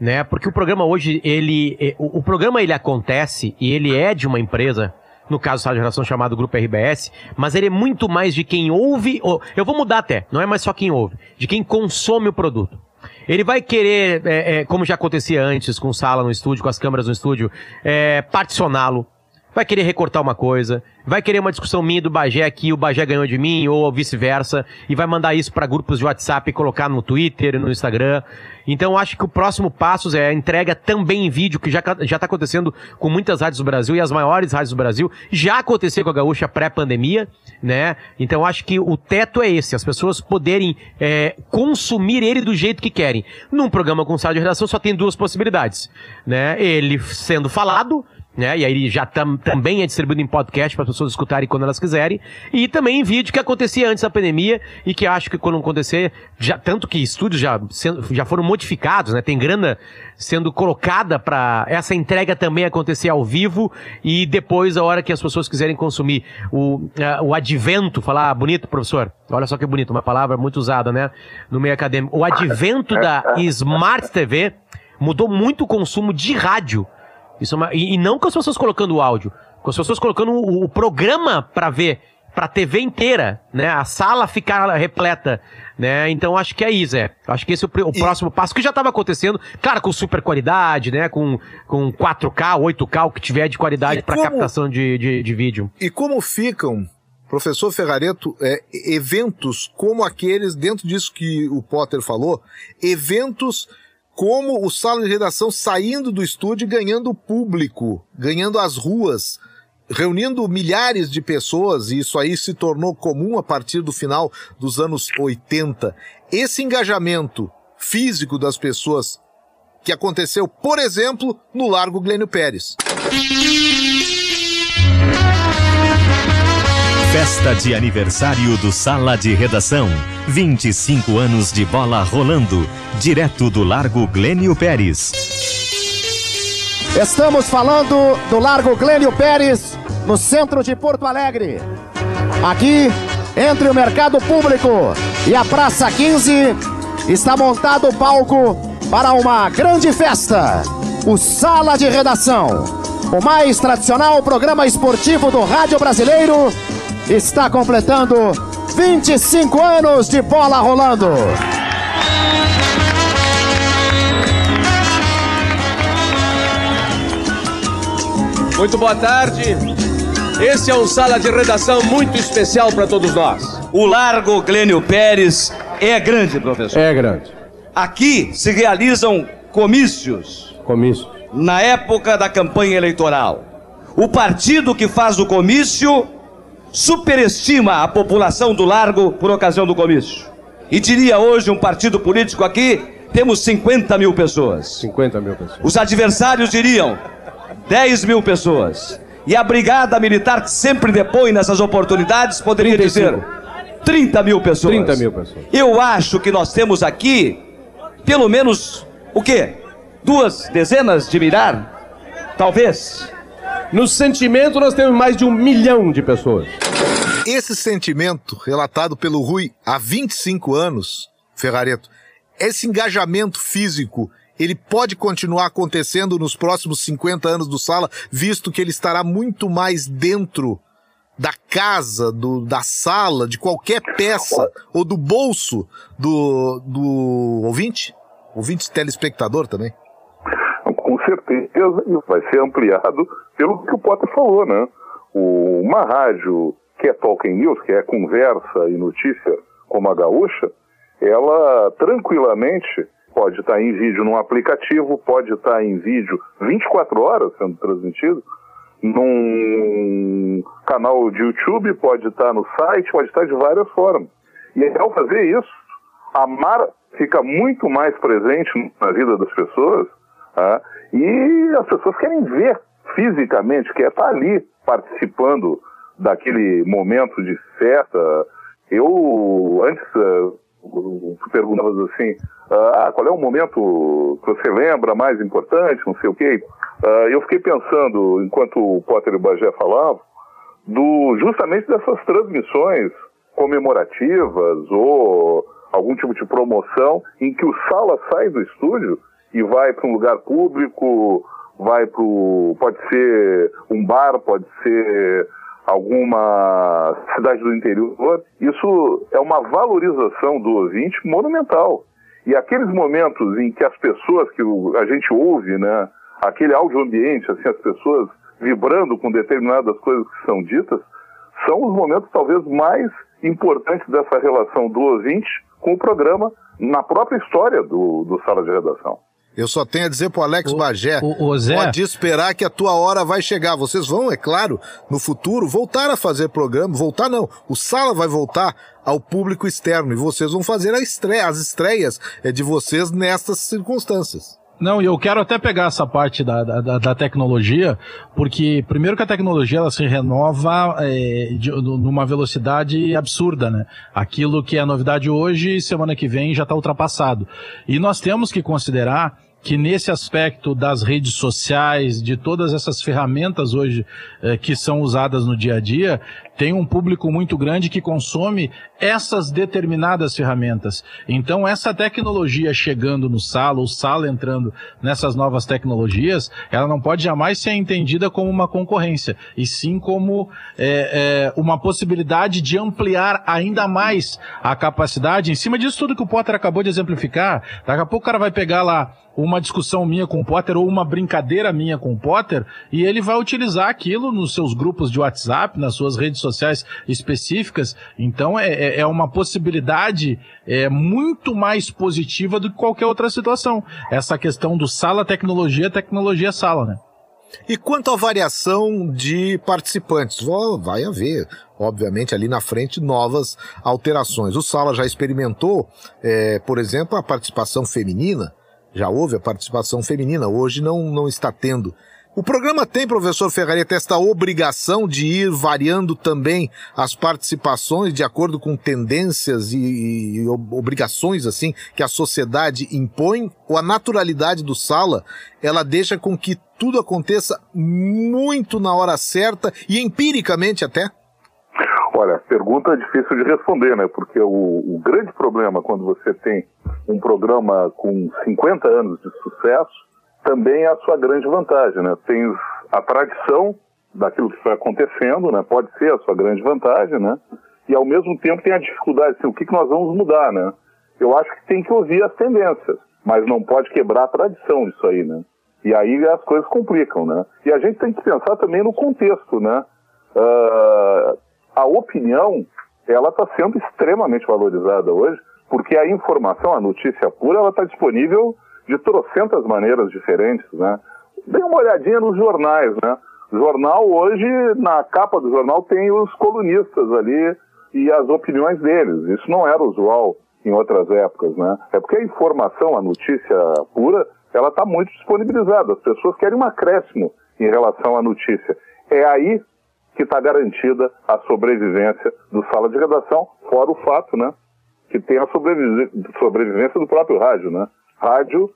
Né? Porque o programa hoje, ele. É, o, o programa ele acontece e ele é de uma empresa no caso da geração chamado Grupo RBS, mas ele é muito mais de quem ouve, ou, eu vou mudar até, não é mais só quem ouve, de quem consome o produto. Ele vai querer, é, é, como já acontecia antes, com sala no estúdio, com as câmeras no estúdio, é, particioná-lo, vai querer recortar uma coisa, vai querer uma discussão minha do Bagé aqui, o Bagé ganhou de mim, ou vice-versa, e vai mandar isso para grupos de WhatsApp e colocar no Twitter, no Instagram. Então acho que o próximo passo é a entrega também em vídeo, que já, já tá acontecendo com muitas rádios do Brasil e as maiores rádios do Brasil. Já aconteceu com a Gaúcha pré-pandemia, né? Então acho que o teto é esse, as pessoas poderem é, consumir ele do jeito que querem. Num programa com sala de redação só tem duas possibilidades, né? Ele sendo falado, né? E aí já tam, também é distribuído em podcast para as pessoas escutarem quando elas quiserem. E também em vídeo que acontecia antes da pandemia e que acho que quando acontecer, já, tanto que estúdios já, já foram modificados, né? Tem grana sendo colocada para essa entrega também acontecer ao vivo e depois a hora que as pessoas quiserem consumir o, uh, o advento, falar bonito, professor. Olha só que bonito, uma palavra muito usada, né? No meio acadêmico. O advento da Smart TV mudou muito o consumo de rádio isso é uma, e, e, não com as pessoas colocando o áudio, com as pessoas colocando o, o programa para ver, pra TV inteira, né? A sala ficar repleta, né? Então acho que é isso, é. Acho que esse é o, o próximo passo que já estava acontecendo, claro, com super qualidade, né? Com, com 4K, 8K, o que tiver de qualidade para captação de, de, de vídeo. E como ficam Professor Ferrareto, é, eventos como aqueles, dentro disso que o Potter falou, eventos como o sala de redação saindo do estúdio ganhando público, ganhando as ruas, reunindo milhares de pessoas, e isso aí se tornou comum a partir do final dos anos 80. Esse engajamento físico das pessoas que aconteceu, por exemplo, no Largo Glênio Pérez. Festa de aniversário do Sala de Redação. 25 anos de bola rolando, direto do Largo Glênio Pérez. Estamos falando do Largo Glênio Pérez, no centro de Porto Alegre. Aqui, entre o Mercado Público e a Praça 15, está montado o palco para uma grande festa. O Sala de Redação, o mais tradicional programa esportivo do rádio brasileiro, está completando 25 anos de bola rolando. Muito boa tarde. Esse é um sala de redação muito especial para todos nós. O Largo Glênio Pérez é grande, professor. É grande. Aqui se realizam comícios. Comício. Na época da campanha eleitoral. O partido que faz o comício superestima a população do Largo por ocasião do comício. E diria hoje um partido político aqui, temos 50 mil pessoas. 50 mil pessoas. Os adversários diriam 10 mil pessoas. E a brigada militar que sempre depõe nessas oportunidades poderia 35. dizer 30 mil pessoas. 30 mil pessoas. Eu acho que nós temos aqui pelo menos o quê? Duas dezenas de mirar? Talvez. No sentimento, nós temos mais de um milhão de pessoas. Esse sentimento, relatado pelo Rui há 25 anos, Ferrareto, esse engajamento físico, ele pode continuar acontecendo nos próximos 50 anos do Sala, visto que ele estará muito mais dentro da casa, do, da sala, de qualquer peça, ou do bolso do, do ouvinte? Ouvinte telespectador também? Com certeza, e vai ser ampliado pelo que o Potter falou, né? O- Uma rádio que é Talking News, que é conversa e notícia como a gaúcha, ela tranquilamente pode estar em vídeo num aplicativo, pode estar em vídeo 24 horas sendo transmitido, num canal de YouTube, pode estar no site, pode estar de várias formas. E ao fazer isso, a Mar fica muito mais presente na vida das pessoas tá? e as pessoas querem ver fisicamente, quer estar ali participando daquele momento de festa. Eu, antes, tu perguntavas assim, ah, qual é o momento que você lembra mais importante, não sei o quê. Ah, eu fiquei pensando, enquanto o Potter e o Bagé falavam, do, justamente dessas transmissões comemorativas ou algum tipo de promoção em que o Sala sai do estúdio e vai para um lugar público, vai para pode ser um bar, pode ser alguma cidade do interior. Isso é uma valorização do ouvinte monumental. E aqueles momentos em que as pessoas que a gente ouve, né, aquele áudio ambiente, assim, as pessoas vibrando com determinadas coisas que são ditas, são os momentos talvez mais importantes dessa relação do ouvinte com o programa na própria história do, do Sala de Redação. Eu só tenho a dizer pro Alex Bagé, o- o Zé- pode esperar que a tua hora vai chegar. Vocês vão, é claro, no futuro, voltar a fazer programa. Voltar não, o Sala vai voltar ao público externo e vocês vão fazer estreia, as estreias é, de vocês nessas circunstâncias. Não, e eu quero até pegar essa parte da, da, da- da tecnologia, porque primeiro que a tecnologia ela se renova é, de- numa velocidade absurda, né? Aquilo que é novidade hoje, semana que vem já está ultrapassado. E nós temos que considerar que nesse aspecto das redes sociais, de todas essas ferramentas hoje eh, que são usadas no dia a dia, tem um público muito grande que consome essas determinadas ferramentas. Então, essa tecnologia chegando no sala, o sala entrando nessas novas tecnologias, ela não pode jamais ser entendida como uma concorrência, e sim como eh, eh, uma possibilidade de ampliar ainda mais a capacidade, em cima disso tudo que o Potter acabou de exemplificar, daqui a pouco o cara vai pegar lá uma discussão minha com o Potter ou uma brincadeira minha com o Potter e ele vai utilizar aquilo nos seus grupos de WhatsApp, nas suas redes sociais específicas. Então é, é- é uma possibilidade é, muito mais positiva do que qualquer outra situação. Essa questão do sala tecnologia, tecnologia sala, né? E quanto à variação de participantes, vai haver, obviamente, ali na frente novas alterações. O Sala já experimentou, eh, por exemplo, a participação feminina, já houve a participação feminina, hoje não, não está tendo. O programa tem, professor Ferrareta, esta obrigação de ir variando também as participações de acordo com tendências e, e obrigações assim que a sociedade impõe? Ou a naturalidade do sala, ela deixa com que tudo aconteça muito na hora certa e empiricamente até? Olha, pergunta difícil de responder, né? Porque o, o, grande problema quando você tem um programa com 50 anos de sucesso também é a sua grande vantagem, né? Tem a tradição daquilo que foi acontecendo, né? Pode ser a sua grande vantagem, né? E ao mesmo tempo tem a dificuldade, assim, o que, que nós vamos mudar, né? Eu acho que tem que ouvir as tendências, mas não pode quebrar a tradição disso aí, né? E aí as coisas complicam, né? E a gente tem que pensar também no contexto, né? Uh, a opinião, ela está sendo extremamente valorizada hoje, porque a informação, a notícia pura, ela está disponível de trocentas maneiras diferentes, né? Dê uma olhadinha nos jornais, né? Jornal hoje, na capa do jornal, tem os colunistas ali e as opiniões deles. Isso não era usual em outras épocas, né? É porque a informação, a notícia pura, ela está muito disponibilizada. As pessoas querem um acréscimo em relação à notícia. É aí que está garantida a sobrevivência do sala de redação, fora o fato, né? Que tem a sobrevivência do próprio rádio, né? Rádio,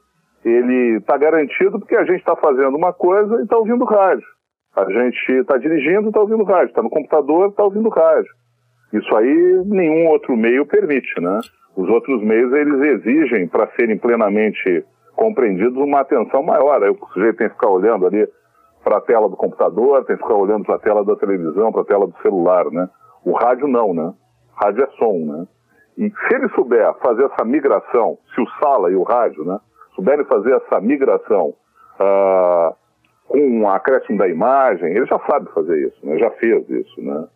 ele está garantido porque a gente está fazendo uma coisa e está ouvindo rádio. A gente está dirigindo e está ouvindo rádio. Está no computador e está ouvindo rádio. Isso aí nenhum outro meio permite, né? Os outros meios, eles exigem, para serem plenamente compreendidos, uma atenção maior. Aí o sujeito tem que ficar olhando ali para a tela do computador, tem que ficar olhando para a tela da televisão, para a tela do celular, né? O rádio não, né? Rádio é som, né? E se ele souber fazer essa migração, se o Sala e o rádio, né, souberem fazer essa migração uh, com um acréscimo da imagem, ele já sabe fazer isso, né, já fez isso, né.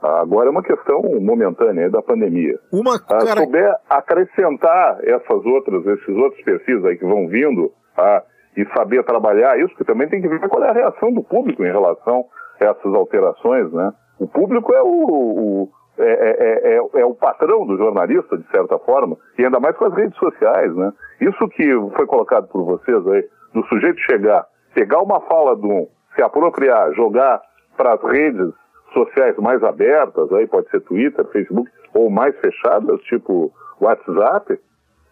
Agora é uma questão momentânea da pandemia. Uma uh, cara... souber acrescentar essas outras, esses outros perfis aí que vão vindo uh, e saber trabalhar isso, porque também tem que ver qual é a reação do público em relação a essas alterações, né? O público é o, o é, é, é, é, o patrão do jornalista, de certa forma, e ainda mais com as redes sociais, né? Isso que foi colocado por vocês aí, do sujeito chegar, pegar uma fala de um, se apropriar, jogar para as redes sociais mais abertas, aí pode ser Twitter, Facebook, ou mais fechadas, tipo WhatsApp,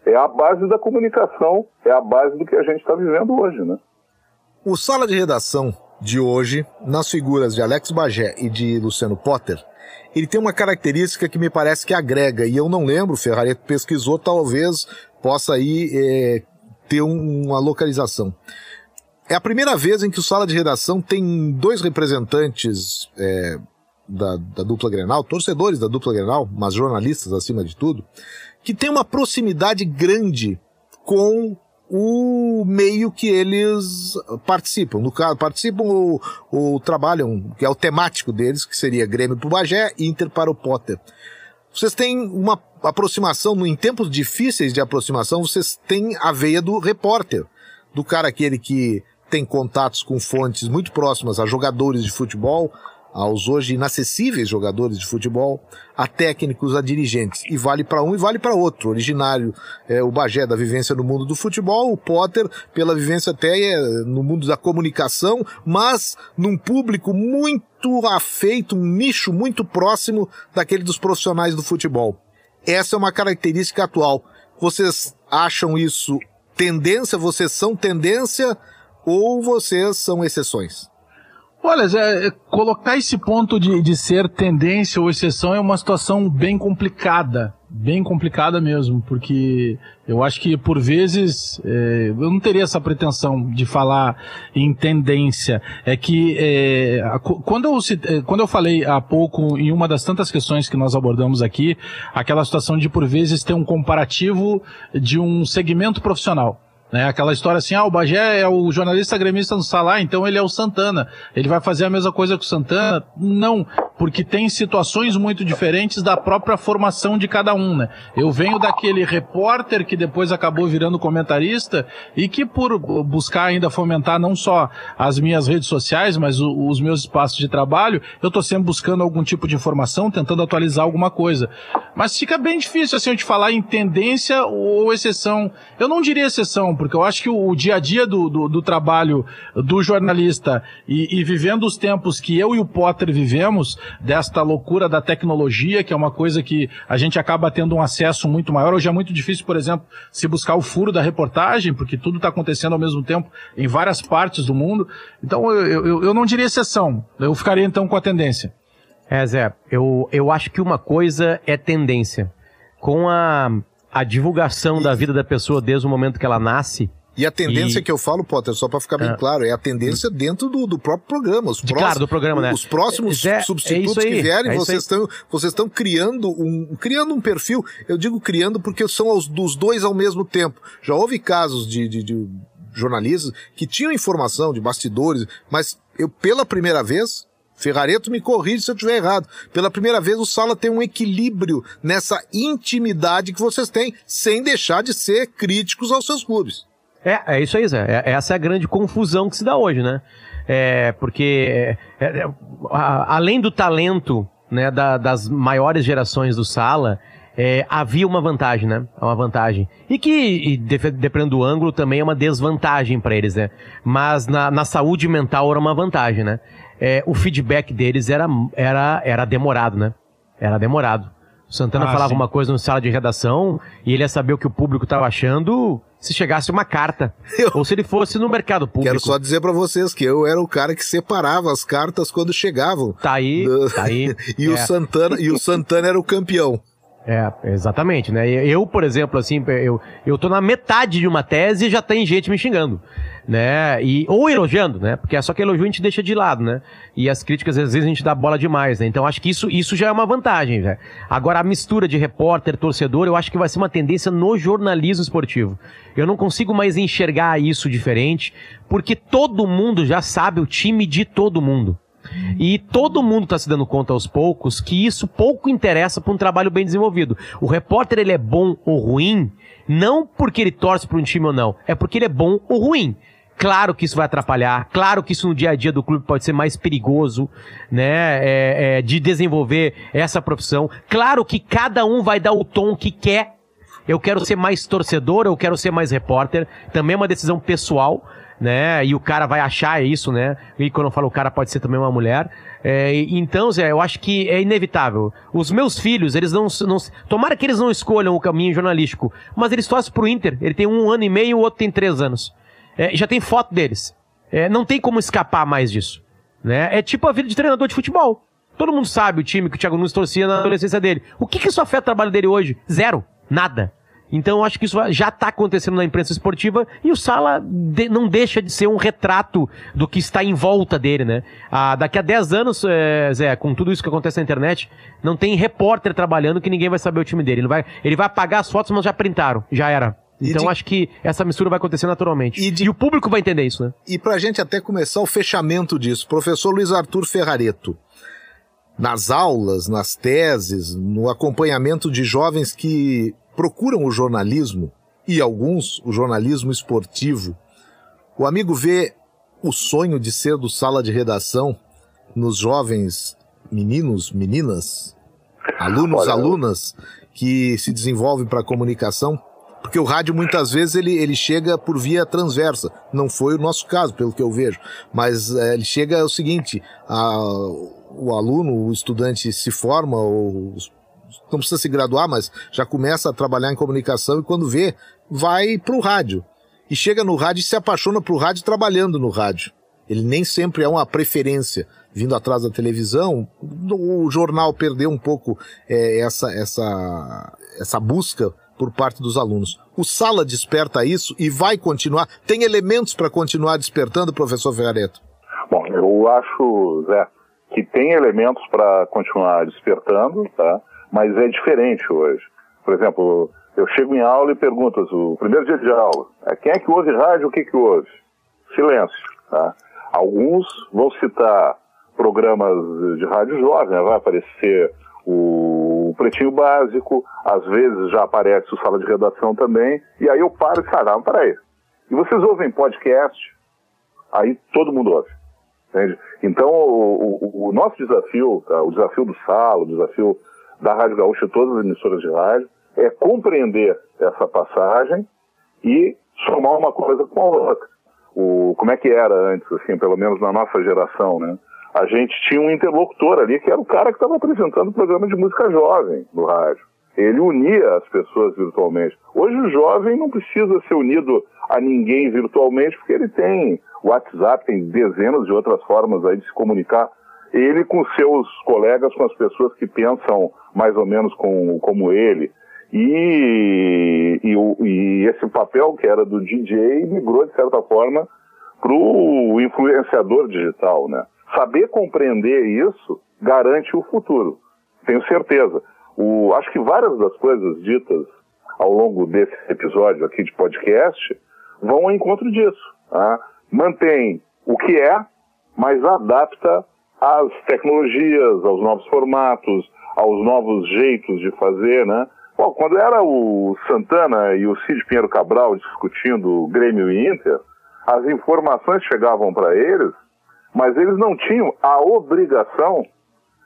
é a base da comunicação, é a base do que a gente está vivendo hoje, né? O Sala de Redação de hoje, nas figuras de Alex Bagé e de Luciano Potter, ele tem uma característica que me parece que agrega, e eu não lembro, Ferrareto pesquisou, talvez possa aí é, ter um, uma localização. É a primeira vez em que o Sala de Redação tem dois representantes é, da, da, dupla Grenal, torcedores da dupla Grenal, mas jornalistas acima de tudo, que tem uma proximidade grande com o meio que eles participam. No caso, participam ou, ou trabalham, que é o temático deles, que seria Grêmio para o Bagé e Inter para o Potter. Vocês têm uma aproximação, em tempos difíceis de aproximação, vocês têm a veia do repórter, do cara aquele que tem contatos com fontes muito próximas a jogadores de futebol, aos hoje inacessíveis jogadores de futebol, a técnicos, a dirigentes. E vale para um e vale para outro. Originário é o Bagé da vivência no mundo do futebol, o Potter pela vivência até é, no mundo da comunicação, mas num público muito afeito, um nicho muito próximo daquele dos profissionais do futebol. Essa é uma característica atual. Vocês acham isso tendência? Vocês são tendência ou vocês são exceções? Olha, é, colocar esse ponto de, de ser tendência ou exceção é uma situação bem complicada. Bem complicada mesmo, porque eu acho que por vezes é, eu não teria essa pretensão de falar em tendência. É que é, quando, eu, é, quando eu falei há pouco em uma das tantas questões que nós abordamos aqui, aquela situação de por vezes ter um comparativo de um segmento profissional. Né? Aquela história assim, ah, o Bagé é o jornalista gremista no Salá, então ele é o Santana. Ele vai fazer a mesma coisa que o Santana? Não. porque tem situações muito diferentes da própria formação de cada um, né? Eu venho daquele repórter que depois acabou virando comentarista e que por buscar ainda fomentar não só as minhas redes sociais, mas o, os meus espaços de trabalho, eu tô sempre buscando algum tipo de informação, tentando atualizar alguma coisa. Mas fica bem difícil assim eu te falar em tendência ou exceção. Eu não diria exceção, porque eu acho que o, o dia a dia do, do, do trabalho do jornalista e, e vivendo os tempos que eu e o Potter vivemos, desta loucura da tecnologia, que é uma coisa que a gente acaba tendo um acesso muito maior. Hoje é muito difícil, por exemplo, se buscar o furo da reportagem, porque tudo está acontecendo ao mesmo tempo em várias partes do mundo. Então eu, eu, eu não diria exceção. Eu ficaria então com a tendência. É, Zé, eu, eu acho que uma coisa é tendência. Com a, a divulgação da vida da pessoa desde o momento que ela nasce, E a tendência E- que eu falo, Potter, só para ficar bem Ah. claro, é a tendência dentro do, do próprio programa. Os De- claro, do programa, né? Os próximos Zé, é substitutos aí, que vierem, é vocês estão vocês estão criando um criando um perfil. Eu digo criando porque são os, dos dois ao mesmo tempo. Já houve casos de, de, de jornalistas que tinham informação de bastidores, mas eu pela primeira vez Ferrareto me corrige se eu estiver errado. Pela primeira vez, o Sala tem um equilíbrio nessa intimidade que vocês têm, sem deixar de ser críticos aos seus clubes. É, é isso aí, Zé. É- essa é a grande confusão que se dá hoje, né? É, porque é, é, é, a- além do talento né, da- das maiores gerações do Sala, é, havia uma vantagem, né? Uma vantagem. E que, e dependendo do ângulo, também é uma desvantagem para eles, né? Mas na, na saúde mental era uma vantagem, né? É, o feedback deles era, era, era demorado, né? Era demorado. O Santana Ah, falava sim. uma coisa no sala de redação e ele ia saber o que o público estava achando se chegasse uma carta. Ou se ele fosse no mercado público. Quero só dizer pra vocês que eu era o cara que separava as cartas quando chegavam. Tá aí, Do- tá aí. E o É. Santana, e o Santana era o campeão. É, exatamente, né? Eu, por exemplo, assim, eu, eu tô na metade de uma tese e já tem gente me xingando, né? E, ou elogiando, né? Porque é só que elogio a gente deixa de lado, né? E as críticas, às vezes, a gente dá bola demais, né? Então, acho que isso, isso já é uma vantagem, velho. Agora, a mistura de repórter, torcedor, eu acho que vai ser uma tendência no jornalismo esportivo. Eu não consigo mais enxergar isso diferente, porque todo mundo já sabe o time de todo mundo. E todo mundo está se dando conta aos poucos que isso pouco interessa para um trabalho bem desenvolvido. O repórter ele é bom ou ruim, não porque ele torce para um time ou não, é porque ele é bom ou ruim. Claro que isso vai atrapalhar, claro que isso no dia a dia do clube pode ser mais perigoso, né, é, é, de desenvolver essa profissão. Claro que cada um vai dar o tom que quer. Eu quero ser mais torcedor, eu quero ser mais repórter. Também é uma decisão pessoal né? E o cara vai achar isso, né? E quando eu falo o cara pode ser também uma mulher. É, então, Zé, eu acho que é inevitável. Os meus filhos, eles não, não. Tomara que eles não escolham o caminho jornalístico, mas eles torcem pro Inter. Ele tem um ano e meio, o outro tem três anos. É, já tem foto deles. É, não tem como escapar mais disso. Né? É tipo a vida de treinador de futebol. Todo mundo sabe o time que o Thiago Nunes torcia na adolescência dele. O que, que isso afeta o trabalho dele hoje? Zero. Nada. Então eu acho que isso já está acontecendo na imprensa esportiva e o Sala de- não deixa de ser um retrato do que está em volta dele, né? Ah, daqui a 10 anos, é, Zé, com tudo isso que acontece na internet, não tem repórter trabalhando que ninguém vai saber o time dele. Ele vai, ele vai apagar as fotos, mas já printaram. Já era. E Então de- acho que essa mistura vai acontecer naturalmente. E E, de- o público vai entender isso, né? E pra gente até começar o fechamento disso, professor Luiz Arthur Ferrareto, nas aulas, nas teses, no acompanhamento de jovens que procuram o jornalismo, e alguns o jornalismo esportivo, o amigo vê o sonho de ser do sala de redação nos jovens meninos, meninas, alunos, Olha, alunas que se desenvolvem para a comunicação? Porque o rádio muitas vezes ele, ele chega por via transversa. Não foi o nosso caso, pelo que eu vejo. Mas eh, ele chega o seguinte: a- o aluno, o estudante se forma, ou não precisa se graduar, mas já começa a trabalhar em comunicação e quando vê, vai para o rádio. E chega no rádio e se apaixona pro rádio trabalhando no rádio. Ele nem sempre é uma preferência vindo atrás da televisão. O jornal perdeu um pouco eh, essa, essa, essa busca por parte dos alunos. O Sala desperta isso e vai continuar. Tem elementos para continuar despertando, professor Ferrareto? Bom, eu acho, Zé, que tem elementos para continuar despertando, tá? Mas é diferente hoje. Por exemplo, eu chego em aula e pergunto, o primeiro dia de aula, é, quem é que ouve rádio, o que que ouve? Silêncio, tá? Alguns vão citar programas de rádio jovem, né? vai aparecer o Pretinho Básico, às vezes já aparece o Sala de Redação também, e aí eu paro e falo, ah, peraí, e vocês ouvem podcast? Aí todo mundo ouve. Entende? Então, o, o, o nosso desafio, tá? o desafio do Sala, o desafio da Rádio Gaúcha e todas as emissoras de rádio, é compreender essa passagem e somar uma coisa com a outra. O, como é que era antes, assim, pelo menos na nossa geração, né? A gente tinha um interlocutor ali que era o cara que estava apresentando o programa de música jovem no rádio. Ele unia as pessoas virtualmente. Hoje o jovem não precisa ser unido a ninguém virtualmente porque ele tem WhatsApp, tem dezenas de outras formas aí de se comunicar. Ele com seus colegas, com as pessoas que pensam mais ou menos com, como ele. E, e, e esse papel que era do DJ migrou, de certa forma, para o influenciador digital, né? Saber compreender isso garante o futuro, tenho certeza. O, acho que várias das coisas ditas ao longo desse episódio aqui de podcast vão ao encontro disso. Tá? Mantém o que é, mas adapta às tecnologias, aos novos formatos, aos novos jeitos de fazer, né? Bom, quando era o Santana e o Cid Pinheiro Cabral discutindo Grêmio e Inter, as informações chegavam para eles, mas eles não tinham a obrigação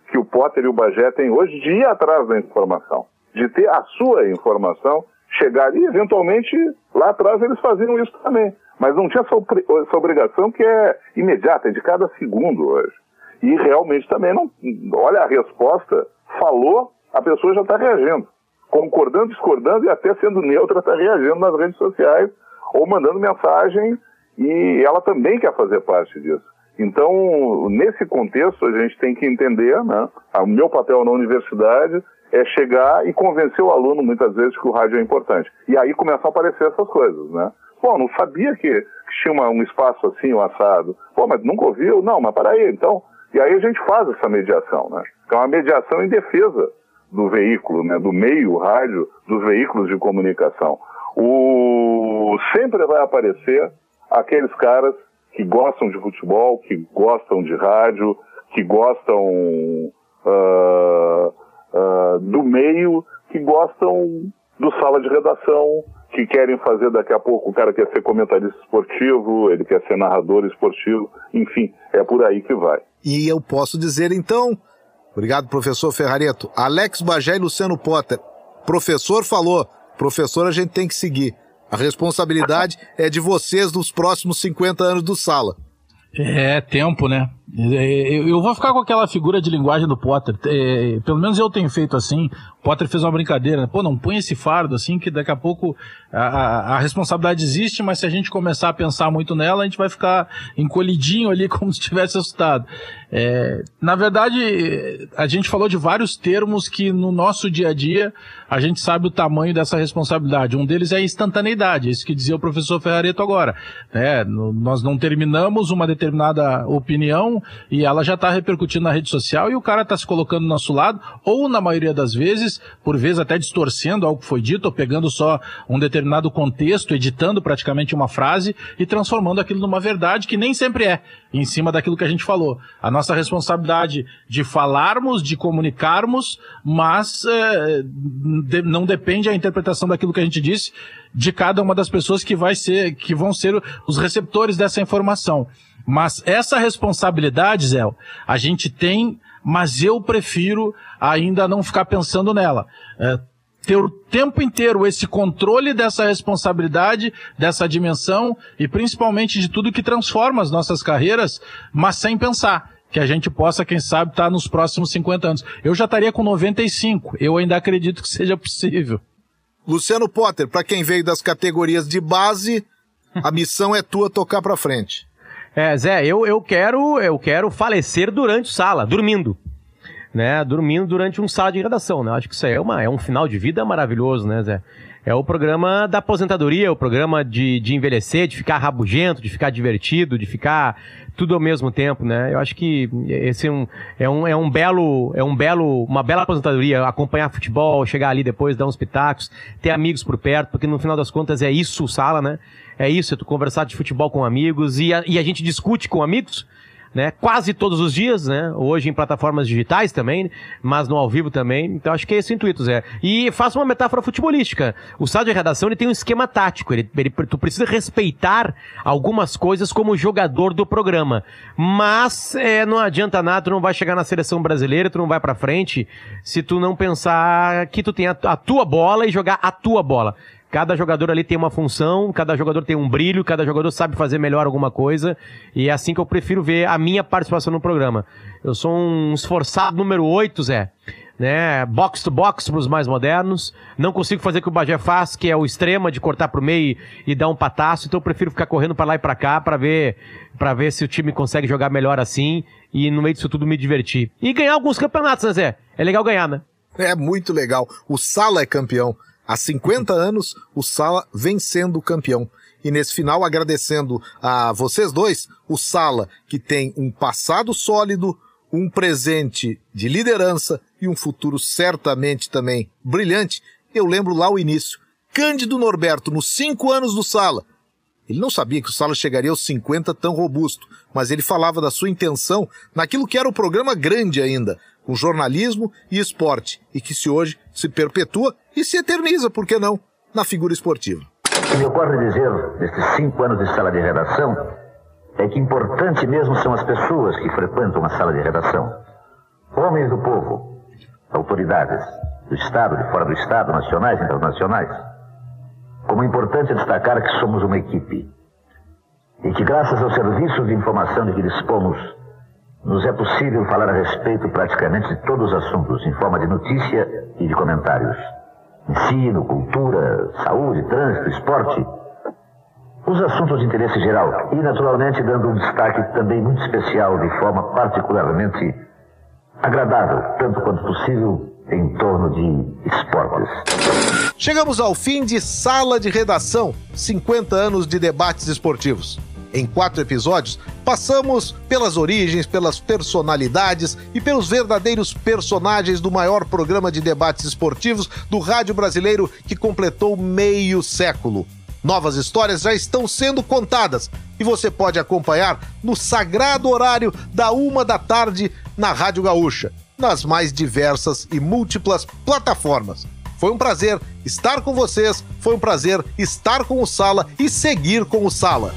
que o Potter e o Bagé têm hoje de ir atrás da informação, de ter a sua informação, chegar e eventualmente lá atrás eles faziam isso também. Mas não tinha essa, essa obrigação que é imediata, é de cada segundo hoje. E realmente também não. Olha a resposta, falou, a pessoa já está reagindo concordando, discordando e até sendo neutra, está reagindo nas redes sociais ou mandando mensagem e ela também quer fazer parte disso. Então, nesse contexto, a gente tem que entender, né? O meu papel na universidade é chegar e convencer o aluno, muitas vezes, que o rádio é importante. E aí começam a aparecer essas coisas, né? Pô, não sabia que, tinha uma, um espaço assim, um assado. Pô, mas nunca ouviu? Não, mas para aí, então. E aí a gente faz essa mediação, né? Que é uma mediação em defesa do veículo, né, do meio rádio, dos veículos de comunicação. O... Sempre vai aparecer aqueles caras que gostam de futebol, que gostam de rádio, que gostam uh, uh, do meio, que gostam do sala de redação, que querem fazer daqui a pouco, o cara quer ser comentarista esportivo, ele quer ser narrador esportivo, enfim, é por aí que vai. E eu posso dizer então Obrigado, professor Ferrareto. Alex Bagé e Luciano Potter. Professor falou, professor a gente tem que seguir. A responsabilidade é de vocês nos próximos 50 anos do Sala. É, tempo, né? Eu vou ficar com aquela figura de linguagem do Potter. É, pelo menos eu tenho feito assim. O Potter fez uma brincadeira. Pô, não põe esse fardo assim, que daqui a pouco a, a, a, responsabilidade existe, mas se a gente começar a pensar muito nela, a gente vai ficar encolhidinho ali como se tivesse assustado. É, na verdade, a gente falou de vários termos que no nosso dia a dia a gente sabe o tamanho dessa responsabilidade. Um deles é a instantaneidade, isso que dizia o professor Ferrareto agora. É, nós não terminamos uma determinada opinião e ela já está repercutindo na rede social e o cara está se colocando do nosso lado, ou na maioria das vezes, por vezes até distorcendo algo que foi dito, ou pegando só um determinado contexto, editando praticamente uma frase e transformando aquilo numa verdade que nem sempre é, em cima daquilo que a gente falou. A nossa responsabilidade de falarmos, de comunicarmos, mas é, de, não depende a interpretação daquilo que a gente disse de cada uma das pessoas que vai ser, que vão ser os receptores dessa informação. Mas essa responsabilidade, Zé, a gente tem, mas eu prefiro ainda não ficar pensando nela. É, ter o tempo inteiro esse controle dessa responsabilidade, dessa dimensão e principalmente de tudo que transforma as nossas carreiras, mas sem pensar que a gente possa, quem sabe, estar tá nos próximos 50 anos. Eu já estaria com 95, eu ainda acredito que seja possível. Luciano Potter, para quem veio das categorias de base, a missão é tua tocar para frente. É, Zé, eu, eu quero eu quero falecer durante o sala, dormindo né, dormindo durante um sala de redação, né? Acho que isso é, uma, é um final de vida maravilhoso, né, Zé? É o programa da aposentadoria, o programa de, de envelhecer, de ficar rabugento, de ficar divertido, de ficar tudo ao mesmo tempo, né? Eu acho que esse é um, é um, é um belo, é um belo, uma bela aposentadoria, acompanhar futebol, chegar ali depois, dar uns pitacos, ter amigos por perto, porque no final das contas é isso, sala, né? É isso, é tu conversar de futebol com amigos e a, e a gente discute com amigos, né? Quase todos os dias, né? Hoje em plataformas digitais também, mas no ao vivo também. Então acho que é esse o intuito, Zé. E faço uma metáfora futebolística. O sala de redação ele tem um esquema tático. Ele, ele, tu precisa respeitar algumas coisas como jogador do programa. Mas é, não adianta nada, tu não vai chegar na seleção brasileira, tu não vai pra frente se tu não pensar que tu tem a, a tua bola e jogar a tua bola. Cada jogador ali tem uma função, cada jogador tem um brilho, cada jogador sabe fazer melhor alguma coisa. E é assim que eu prefiro ver a minha participação no programa. Eu sou um esforçado número 8, Zé. Né, box to box para os mais modernos. Não consigo fazer o que o Bagé faz, que é o extrema de cortar pro meio e, e dar um pataço. Então eu prefiro ficar correndo para lá e para cá para ver para ver se o time consegue jogar melhor assim e no meio disso tudo me divertir. E ganhar alguns campeonatos, né, Zé? É legal ganhar, né? É muito legal. O Sala é campeão. Há 50 anos, o Sala vem sendo campeão. E nesse final, agradecendo a vocês dois, o Sala, que tem um passado sólido, um presente de liderança e um futuro certamente também brilhante. Eu lembro lá o início. Cândido Norberto, nos cinco anos do Sala. Ele não sabia que o Sala chegaria aos 50 tão robusto, mas ele falava da sua intenção naquilo que era o programa grande ainda, com jornalismo e esporte, e que se hoje se perpetua e se eterniza, por que não, na figura esportiva. O que me ocorre dizer nestes cinco anos de sala de redação é que importante mesmo são as pessoas que frequentam a sala de redação. Homens do povo, autoridades do Estado, de fora do Estado, nacionais e internacionais. Como é importante destacar que somos uma equipe e que graças ao serviço de informação de que dispomos nos é possível falar a respeito praticamente de todos os assuntos, em forma de notícia e de comentários. Ensino, cultura, saúde, trânsito, esporte. Os assuntos de interesse geral. E, naturalmente, dando um destaque também muito especial, de forma particularmente agradável, tanto quanto possível, em torno de esportes. Chegamos ao fim de Sala de Redação 50 anos de debates esportivos. Em quatro episódios, passamos pelas origens, pelas personalidades e pelos verdadeiros personagens do maior programa de debates esportivos do rádio brasileiro que completou meio século. Novas histórias já estão sendo contadas e você pode acompanhar no sagrado horário da uma da tarde na Rádio Gaúcha, nas mais diversas e múltiplas plataformas. Foi um prazer estar com vocês, foi um prazer estar com o Sala e seguir com o Sala.